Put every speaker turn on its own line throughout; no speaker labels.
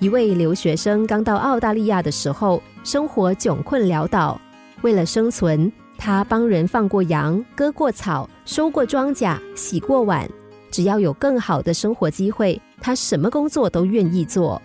一位留学生刚到澳大利亚的时候，生活窘困潦倒，为了生存，他帮人放过羊、割过草、收过庄稼、洗过碗。只要有更好的生活机会，他什么工作都愿意做。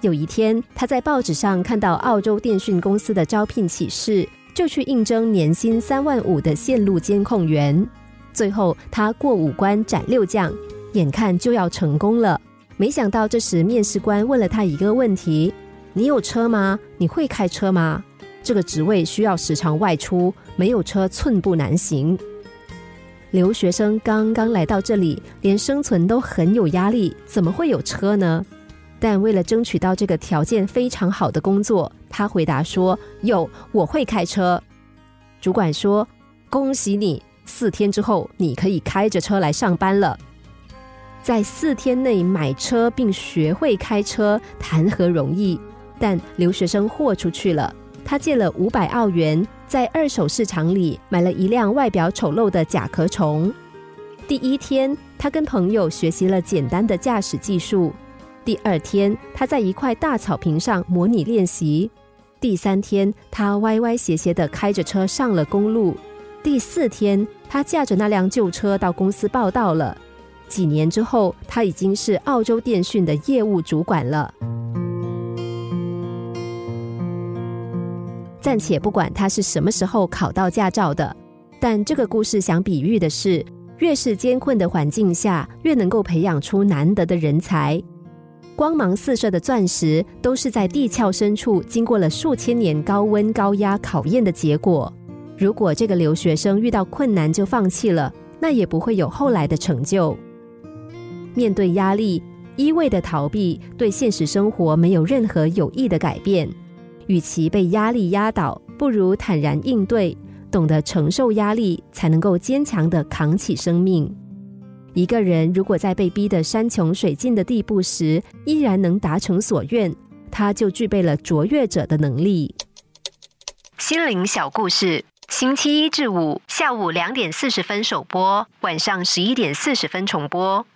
有一天，他在报纸上看到澳洲电讯公司的招聘启事，就去应征年薪三万五的线路监控员。最后，他过五关斩六将，眼看就要成功了。没想到，这时面试官问了他一个问题：“你有车吗？你会开车吗？”这个职位需要时常外出，没有车寸步难行。留学生刚刚来到这里，连生存都很有压力，怎么会有车呢？但为了争取到这个条件非常好的工作，他回答说：“有，我会开车。”主管说：“恭喜你，四天之后你可以开着车来上班了。”在四天内买车并学会开车，谈何容易？但留学生豁出去了，他借了五百澳元，在二手市场里买了一辆外表丑陋的甲壳虫。第一天，他跟朋友学习了简单的驾驶技术。第二天，他在一块大草坪上模拟练习。第三天，他歪歪斜斜的开着车上了公路。第四天，他驾着那辆旧车到公司报道了。几年之后，他已经是澳洲电讯的业务主管了。暂且不管他是什么时候考到驾照的，但这个故事想比喻的是，越是艰困的环境下，越能够培养出难得的人才。光芒四射的钻石，都是在地壳深处经过了数千年高温高压考验的结果。如果这个留学生遇到困难就放弃了，那也不会有后来的成就。面对压力，一味的逃避，对现实生活没有任何有益的改变。与其被压力压倒，不如坦然应对，懂得承受压力，才能够坚强的扛起生命。一个人如果在被逼得山穷水尽的地步时，依然能达成所愿，他就具备了卓越者的能力。心灵小故事，星期一至五下午两点四十分首播，晚上十一点四十分重播。